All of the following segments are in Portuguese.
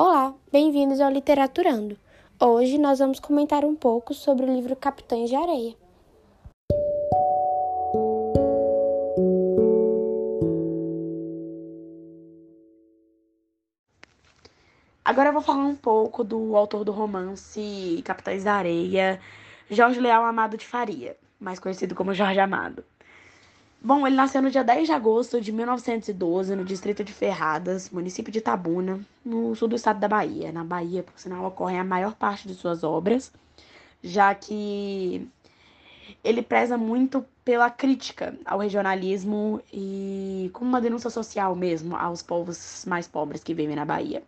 Olá, bem-vindos ao Literaturando. Hoje nós vamos comentar um pouco sobre o livro Capitães de Areia. Agora eu vou falar um pouco do autor do romance Capitães da Areia, Jorge Leal Amado de Faria, mais conhecido como Jorge Amado. Bom, ele nasceu no dia 10 de agosto de 1912, no distrito de Ferradas, município de Tabuna, no sul do estado da Bahia. Na Bahia, por sinal, ocorrem a maior parte de suas obras, já que ele preza muito pela crítica ao regionalismo e como uma denúncia social mesmo aos povos mais pobres que vivem na Bahia.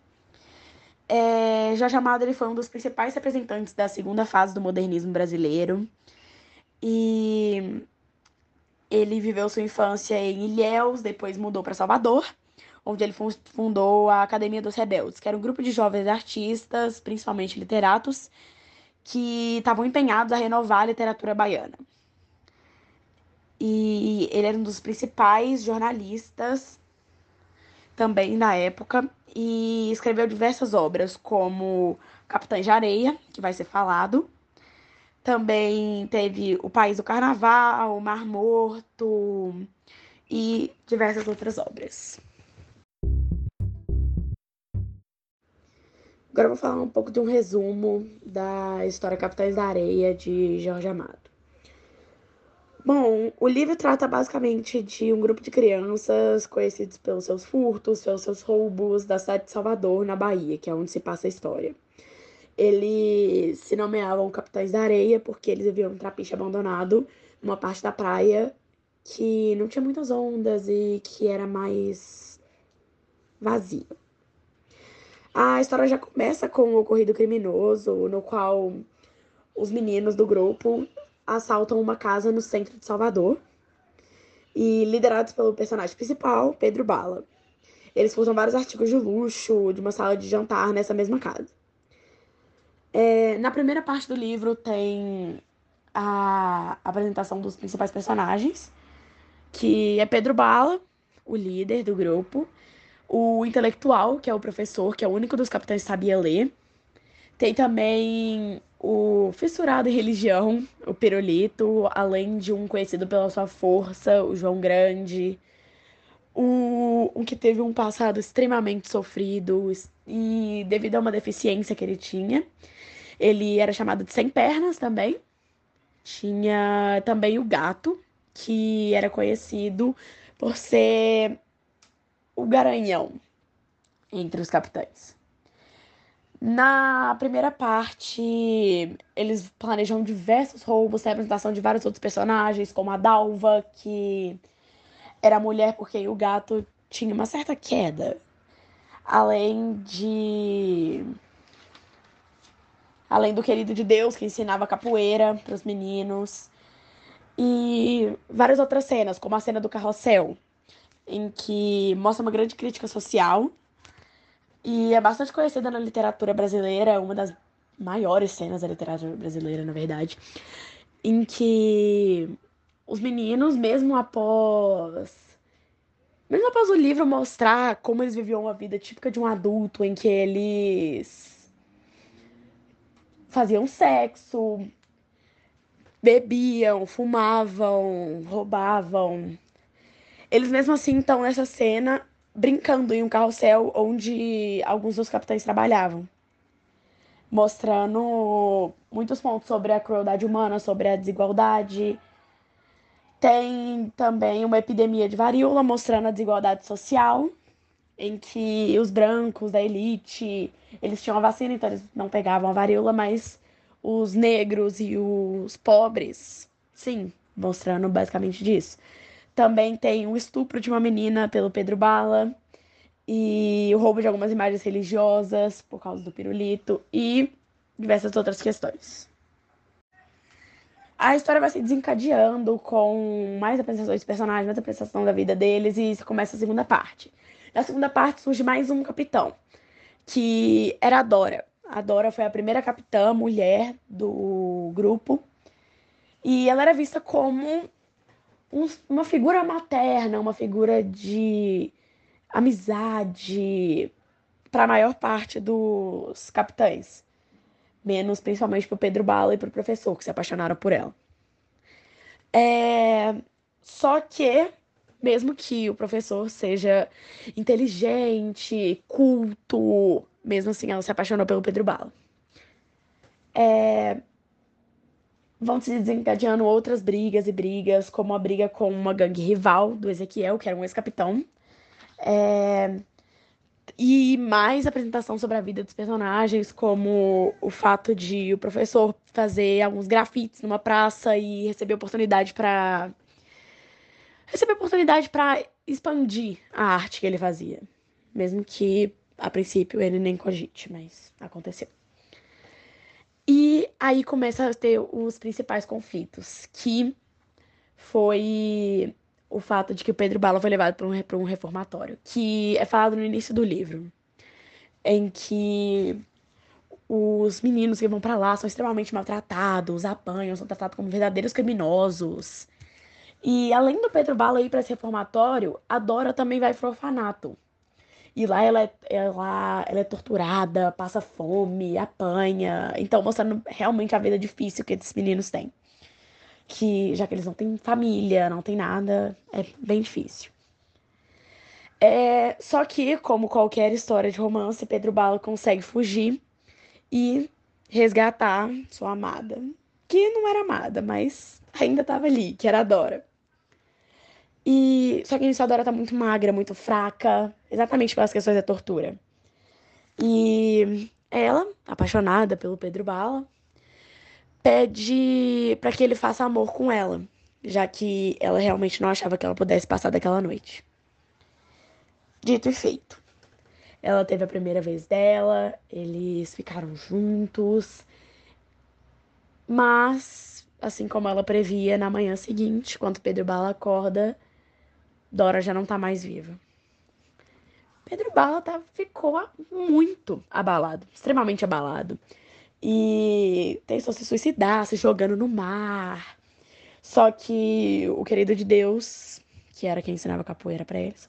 É, Jorge Amado ele foi um dos principais representantes da segunda fase do modernismo brasileiro e ele viveu sua infância em Ilhéus, depois mudou para Salvador, onde ele fundou a Academia dos Rebeldes, que era um grupo de jovens artistas, principalmente literatos, que estavam empenhados a renovar a literatura baiana. E ele era um dos principais jornalistas também na época e escreveu diversas obras, como Capitães de Areia, que vai ser falado. Também teve O País do Carnaval, O Mar Morto e diversas outras obras. Agora eu vou falar um pouco de um resumo da história Capitães da Areia de Jorge Amado. Bom, o livro trata basicamente de um grupo de crianças conhecidos pelos seus furtos, pelos seus roubos da cidade de Salvador, na Bahia, que é onde se passa a história. Eles se nomeavam Capitães da Areia porque eles viviam um trapiche abandonado numa parte da praia que não tinha muitas ondas e que era mais vazio. A história já começa com o um ocorrido criminoso, no qual os meninos do grupo assaltam uma casa no centro de Salvador e liderados pelo personagem principal, Pedro Bala. Eles furtam vários artigos de luxo de uma sala de jantar nessa mesma casa. É, na primeira parte do livro tem a apresentação dos principais personagens, que é Pedro Bala, o líder do grupo, o intelectual, que é o professor, que é o único dos capitães que sabia ler. Tem também o fissurado em religião, o Pirulito, além de um conhecido pela sua força, o João Grande, o, um que teve um passado extremamente sofrido e devido a uma deficiência que ele tinha, ele era chamado de sem pernas também. Tinha também o gato, que era conhecido por ser o garanhão entre os capitães. Na primeira parte, eles planejam diversos roubos, tem a apresentação de vários outros personagens, como a Dalva, que era mulher por quem o gato tinha uma certa queda. Além de. Além do querido de Deus, que ensinava capoeira para os meninos. E várias outras cenas, como a cena do carrossel, em que mostra uma grande crítica social e é bastante conhecida na literatura brasileira, uma das maiores cenas da literatura brasileira, na verdade, em que os meninos, mesmo após. Mesmo após o livro mostrar como eles viviam uma vida típica de um adulto, em que eles faziam sexo, bebiam, fumavam, roubavam. Eles mesmo assim estão nessa cena brincando em um carrossel onde alguns dos capitães trabalhavam, mostrando muitos pontos sobre a crueldade humana, sobre a desigualdade. Tem também uma epidemia de varíola mostrando a desigualdade social, em que os brancos da elite, eles tinham a vacina, então eles não pegavam a varíola, mas os negros e os pobres, sim, mostrando basicamente disso. Também tem o estupro de uma menina pelo Pedro Bala e o roubo de algumas imagens religiosas por causa do pirulito e diversas outras questões. A história vai se desencadeando com mais apresentações de personagens, mais apresentação da vida deles e começa a segunda parte. Na segunda parte surge mais um capitão, que era a Dora. A Dora foi a primeira capitã mulher do grupo e ela era vista como um, uma figura materna, uma figura de amizade, para a maior parte dos capitães, menos principalmente para o Pedro Bala e para o professor, que se apaixonaram por ela. É... Só que, mesmo que o professor seja inteligente, culto, mesmo assim ela se apaixonou pelo Pedro Bala. É... Vão se desencadeando outras brigas e brigas, como a briga com uma gangue rival do Ezequiel, que era um ex-capitão. É... E mais apresentação sobre a vida dos personagens, como o fato de o professor fazer alguns grafites numa praça e receber oportunidade para receber oportunidade para expandir a arte que ele fazia, mesmo que a princípio ele nem cogite, mas aconteceu. E aí começa a ter os principais conflitos, que foi o fato de que o Pedro Bala foi levado para um, um reformatório, que é falado no início do livro, em que os meninos que vão para lá são extremamente maltratados, apanham, são tratados como verdadeiros criminosos. E além do Pedro Bala ir para esse reformatório, a Dora também vai pro orfanato. E lá ela é, ela, ela é torturada, passa fome, apanha. Então, mostrando realmente a vida difícil que esses meninos têm que já que eles não têm família, não tem nada, é bem difícil. É, só que, como qualquer história de romance, Pedro Bala consegue fugir e resgatar sua amada, que não era amada, mas ainda estava ali, que era a Dora. E só que a Dora tá muito magra, muito fraca, exatamente pelas questões da tortura. E ela, apaixonada pelo Pedro Bala, pede para que ele faça amor com ela, já que ela realmente não achava que ela pudesse passar daquela noite. Dito e feito. Ela teve a primeira vez dela, eles ficaram juntos, mas, assim como ela previa, na manhã seguinte, quando Pedro Bala acorda, Dora já não tá mais viva. Pedro Bala tá, ficou muito abalado, extremamente abalado e tentou se suicidar, se jogando no mar. Só que o querido de Deus, que era quem ensinava capoeira para eles,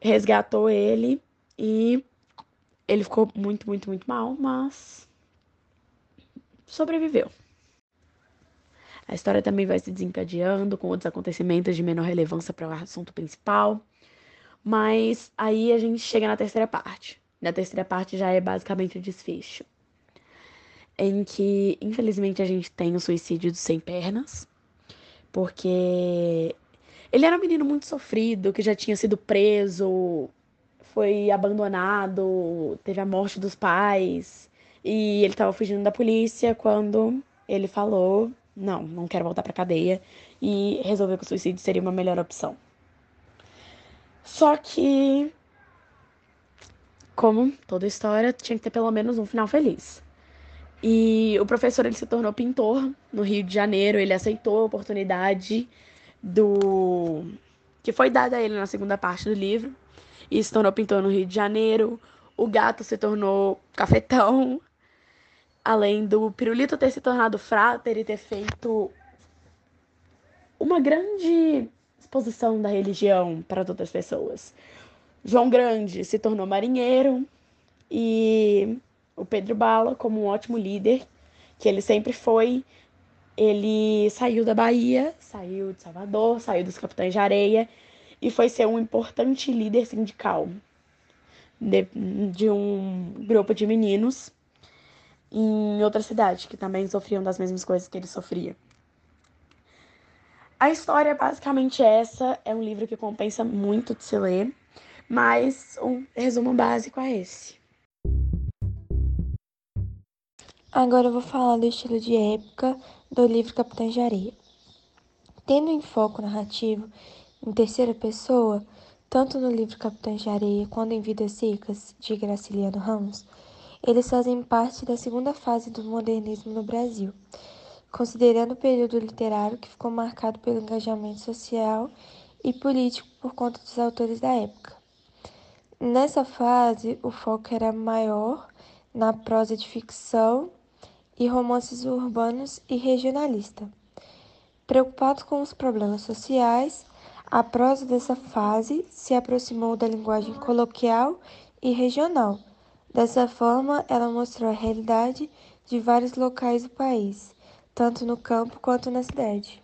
resgatou ele e ele ficou muito, muito, muito mal, mas sobreviveu. A história também vai se desencadeando com outros acontecimentos de menor relevância para o assunto principal. Mas aí a gente chega na terceira parte. Na terceira parte já é basicamente o desfecho em que, infelizmente, a gente tem o suicídio dos sem pernas, porque ele era um menino muito sofrido, que já tinha sido preso, foi abandonado, teve a morte dos pais, e ele estava fugindo da polícia quando ele falou: não, não quero voltar para cadeia, e resolveu que o suicídio seria uma melhor opção. Só que, como toda história, tinha que ter pelo menos um final feliz. E o professor ele se tornou pintor no Rio de Janeiro, ele aceitou a oportunidade do que foi dada a ele na segunda parte do livro e se tornou pintor no Rio de Janeiro. O gato se tornou cafetão, além do pirulito ter se tornado frater e ter feito uma grande exposição da religião para todas as pessoas. João Grande se tornou marinheiro e o Pedro Bala como um ótimo líder, que ele sempre foi. Ele saiu da Bahia, saiu de Salvador, saiu dos Capitães de Areia e foi ser um importante líder sindical de, de um grupo de meninos em outra cidade que também sofriam das mesmas coisas que ele sofria. A história é basicamente essa, é um livro que compensa muito de se ler, mas um resumo básico é esse. Agora eu vou falar do estilo de época do livro Capitães de Areia. Tendo em foco narrativo em terceira pessoa, tanto no livro Capitães de Areia quanto em Vidas Secas, de Graciliano Ramos, eles fazem parte da segunda fase do modernismo no Brasil, considerando o período literário que ficou marcado pelo engajamento social e político por conta dos autores da época. Nessa fase, o foco era maior na prosa de ficção e romances urbanos e regionalista. Preocupado com os problemas sociais, a prosa dessa fase se aproximou da linguagem coloquial e regional. Dessa forma, ela mostrou a realidade de vários locais do país, tanto no campo quanto na cidade.